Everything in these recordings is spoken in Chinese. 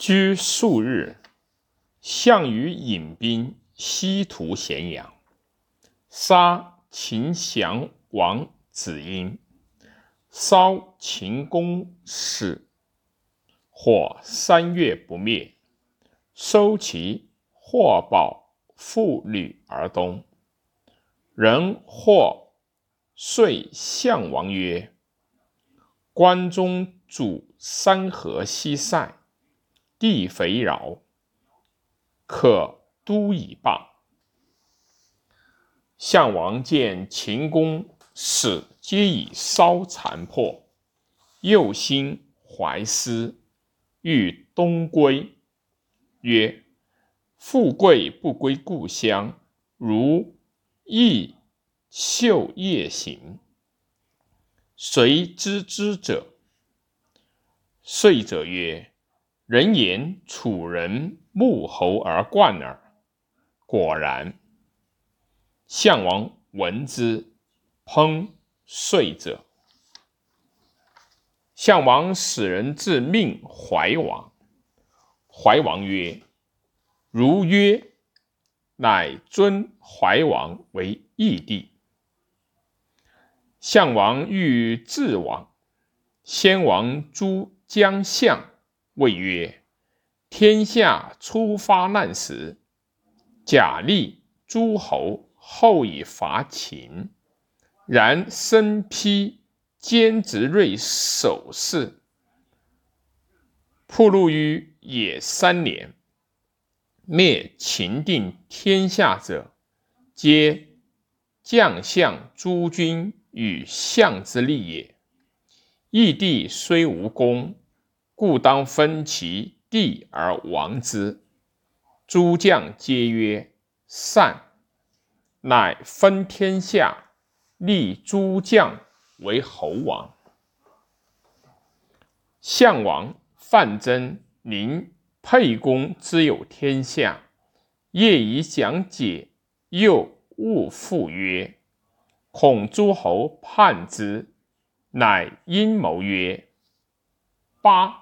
居数日，项羽引兵西屠咸阳，杀秦降王子婴，烧秦宫室，火三月不灭，收其货宝妇女而东。人或遂项王曰：“关中主山河西塞。”地肥饶，可都以罢。项王见秦宫室皆已烧残破，又心怀思，欲东归。曰：“富贵不归故乡，如逸秀夜行，谁知之者？”遂者曰。人言楚人慕侯而冠耳。果然。项王闻之，烹遂者。项王使人自命怀王。怀王曰：“如曰，乃尊怀王为义帝。”项王欲自往，先王诛姜相。谓曰：“天下初发难时，假立诸侯，后以伐秦。然身披坚执锐守势，铺路于野三年，灭秦定天下者，皆将相诸君与相之力也。义帝虽无功。”故当分其地而亡之。诸将皆曰：“善。”乃分天下，立诸将为侯王。项王范增宁沛公之有天下，业以讲解，又勿复曰：“恐诸侯叛之。”乃阴谋曰：“八。”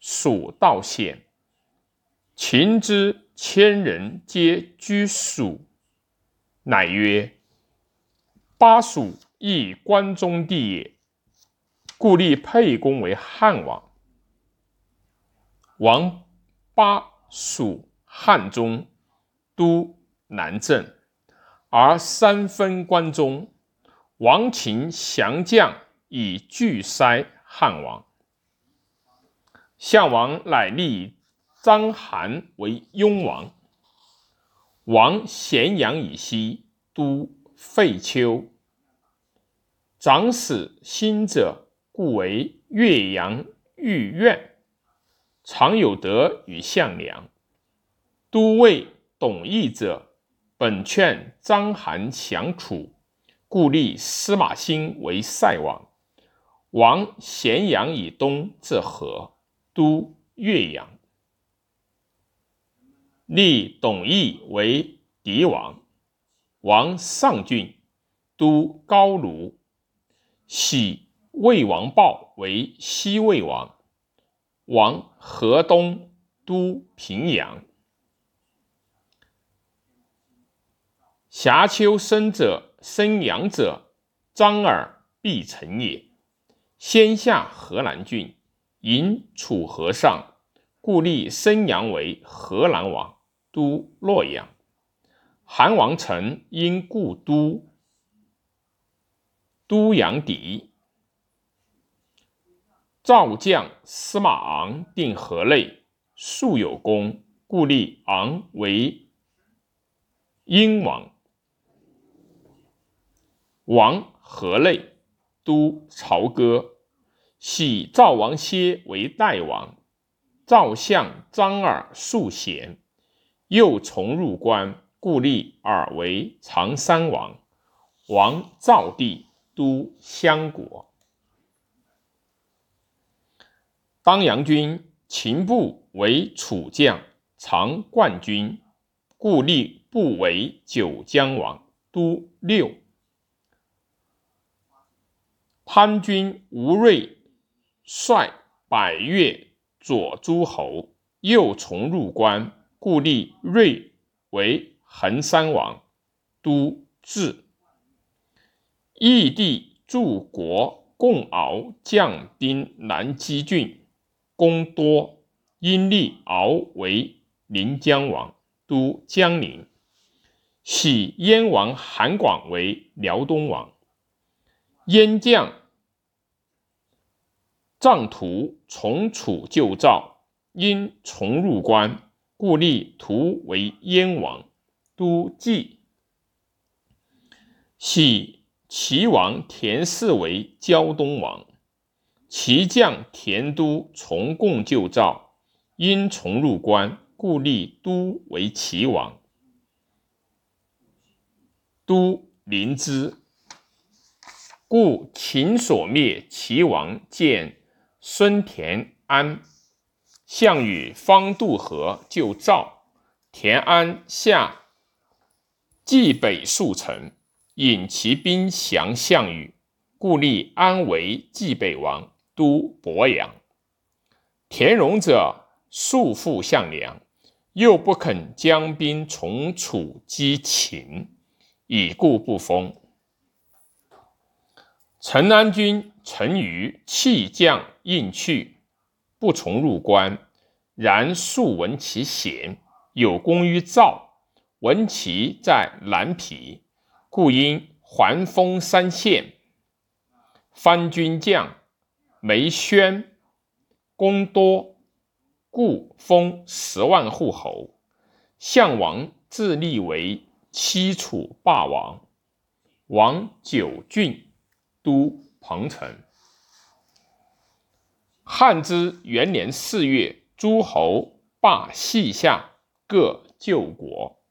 蜀道险，秦之千人皆居蜀，乃曰：“巴蜀亦关中地也，故立沛公为汉王。王巴蜀汉中，都南郑，而三分关中。王秦降将以拒塞汉王。”项王乃立章邯为雍王。王咸阳以西，都废丘。长史新者，故为岳阳御苑。常有德与项梁。都尉董翳者，本劝章邯降楚，故立司马欣为塞王。王咸阳以东至河。都岳阳，立董翳为狄王，王上郡，都高卢，喜魏王豹为西魏王，王河东，都平阳。瑕丘生者，生阳者，张耳必成也。先下河南郡。迎楚河上，故立申阳为河南王，都洛阳。韩王成因故都都阳底。赵将司马昂定河内，素有功，故立昂为殷王。王河内，都朝歌。喜赵王歇为代王，赵相张耳素贤，又从入关，故立耳为长山王。王赵地都襄国。当阳君秦布为楚将，常冠军，故立布为九江王，都六。潘军吴瑞。率百越左诸侯，又从入关，故立睿为衡山王，都治。义帝助国共敖将兵南击郡，功多，因立敖为临江王，都江陵。徙燕王韩广为辽东王。燕将帐图从楚救赵，因从入关，故立图为燕王，都蓟。徙齐王田氏为胶东王。齐将田都从贡救赵，因从入关，故立都为齐王，都临之。故秦所灭齐王，见孙田安。项羽方渡河救赵，田安下冀北数城，引其兵降项羽，故立安为冀北王，都鄱阳。田荣者素负项梁，又不肯将兵从楚击秦，以故不封。陈安军陈余弃将应去，不从入关。然素闻其贤，有功于赵，闻其在南皮，故因还封三县。藩军将梅宣功多，故封十万户侯。项王自立为七楚霸王，王九郡。都彭城。汉之元年四月，诸侯罢西夏，各救国。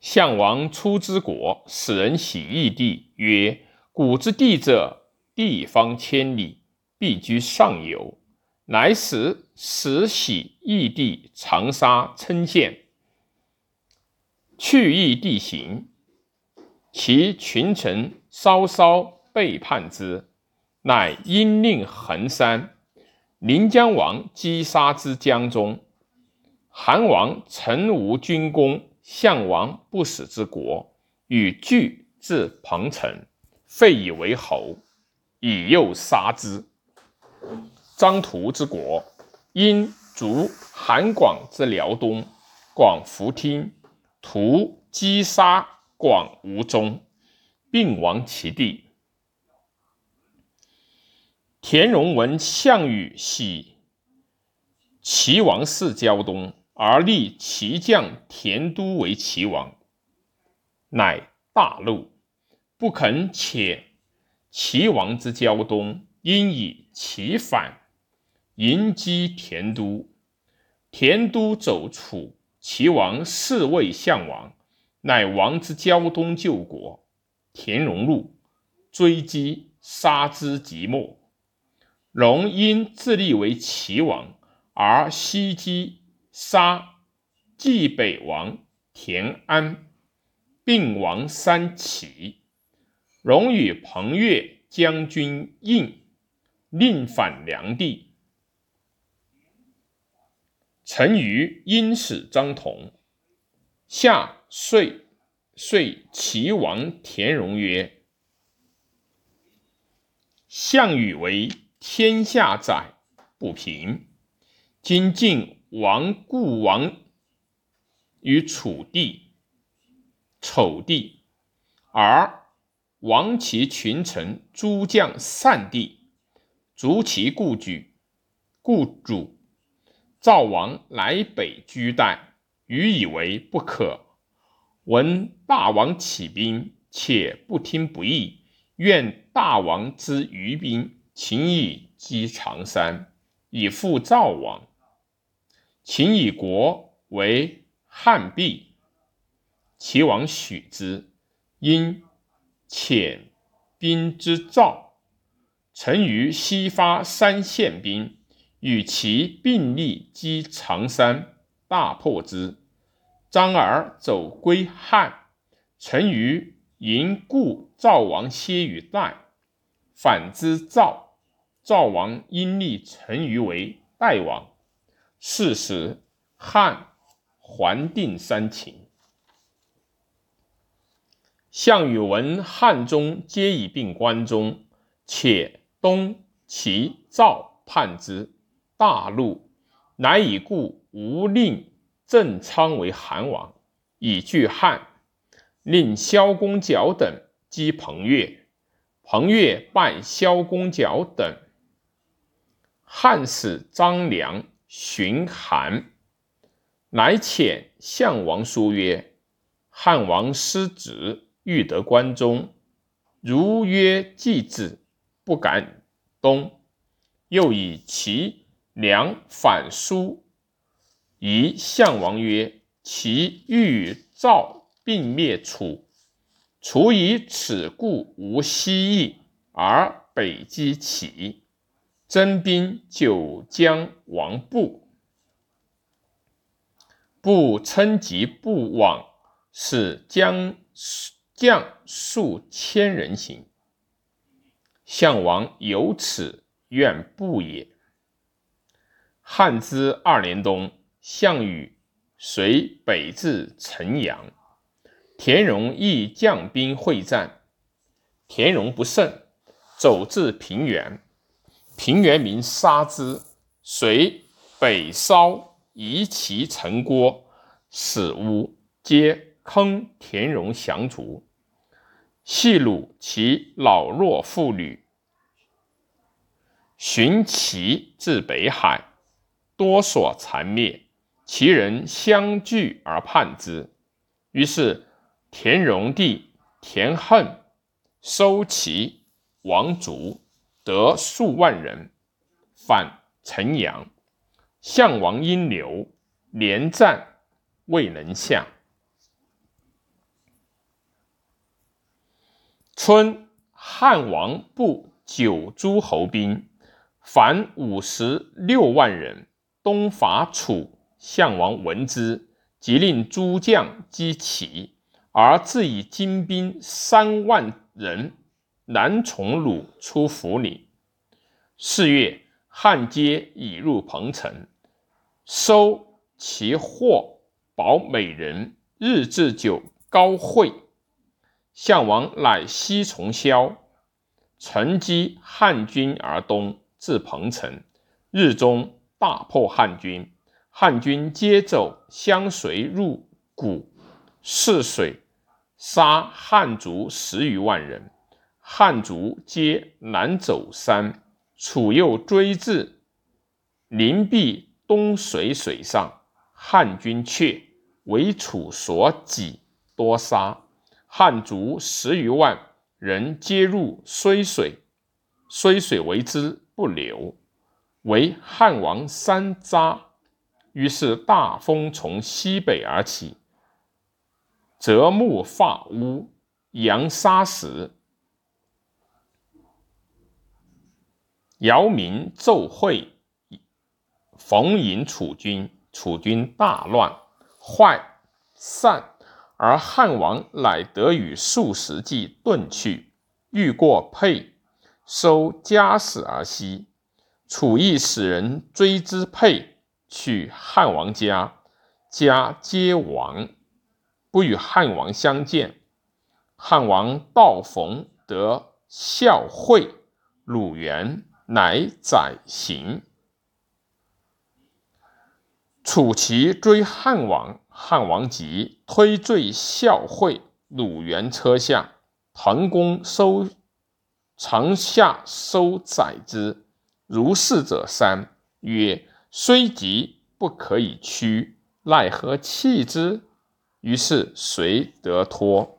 项王出之国，使人喜义帝曰：“古之地者，地方千里，必居上游。”乃使使喜义帝长沙称县，去异地行。其群臣稍稍背叛之，乃因令衡山。临江王击杀之江中。韩王臣无军功，项王不死之国，与拒至彭城，废以为侯，以诱杀之。张图之国，因逐韩广之辽东，广弗听，屠击杀。广无终，并亡其地。田荣闻项羽喜齐王室胶东，而立齐将田都为齐王，乃大怒，不肯遣齐王之胶东，因以齐反，迎击田都。田都走楚，齐王侍卫项王。乃王之胶东救国，田荣怒，追击杀之即没。荣因自立为齐王，而西击杀冀北王田安，并亡三齐。荣与彭越将军应令反梁地。陈余因使张同下。遂遂齐王田荣曰：“项羽为天下载，不平。今晋王故王于楚地、丑地，而亡其群臣诸将散地，逐其故居，故主。赵王来北居代，予以为不可。”闻大王起兵，且不听不义，愿大王之余兵，秦以击长山，以复赵王。秦以国为汉璧。齐王许之，因遣兵之赵。臣于西发三县兵，与其并立击长山，大破之。张耳走归汉，陈余迎故赵王歇于代，反之赵。赵王因立陈余为代王。是时，汉还定三秦。项羽闻汉中皆已并关中，且东齐赵叛之，大怒，乃以故吴令郑昌为韩王，以拒汉。令萧公角等击彭越，彭越败萧公角等。汉使张良寻韩，乃遣项王书曰：“汉王失职，欲得关中，如约既至，不敢东。又以其良反书，疑项王曰：‘其欲赵。’”并灭楚，楚以此故无西邑，而北击齐，征兵九江王布，布称疾不往，使将将数千人行。项王有此愿不也。汉之二年冬，项羽随北至城阳。田荣亦将兵会战，田荣不胜，走至平原，平原民杀之，遂北烧夷其城郭，使屋皆坑田荣降卒，细虏其老弱妇女，寻其至北海，多所残灭，其人相聚而叛之，于是。田荣弟田横收齐王族，得数万人，反陈阳。项王因留，连战未能下。春，汉王布九诸侯兵，凡五十六万人，东伐楚。项王闻之，即令诸将击齐。而自以精兵三万人南从鲁出涪陵。四月，汉皆已入彭城，收其货，保美人，日置酒高会。项王乃西从萧，乘机汉军而东，至彭城，日中大破汉军。汉军皆走相随入谷，泗水。杀汉族十余万人，汉族皆南走山。楚又追至临壁东水水上，汉军却，为楚所挤，多杀。汉族十余万人皆入睢水，睢水为之不流，为汉王三匝。于是大风从西北而起。泽木发乌，扬沙石。姚明奏会，逢迎楚军。楚军大乱，坏散，而汉王乃得与数十骑遁去，欲过沛，收家室而西。楚亦使人追之沛，去汉王家，家皆亡。不与汉王相见，汉王道逢得孝惠，鲁元乃宰行。楚齐追汉王，汉王急，推坠孝惠、鲁元车下，滕公收长下收宰之。如是者三，曰：虽急不可以屈，奈何弃之？于是遂得脱。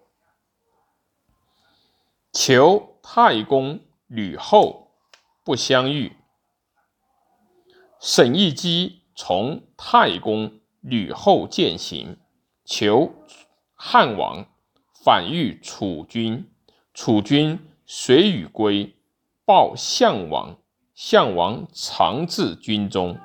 求太公吕后不相遇。沈亦基从太公吕后践行，求汉王反遇楚军。楚军随与归，报项王。项王常至军中。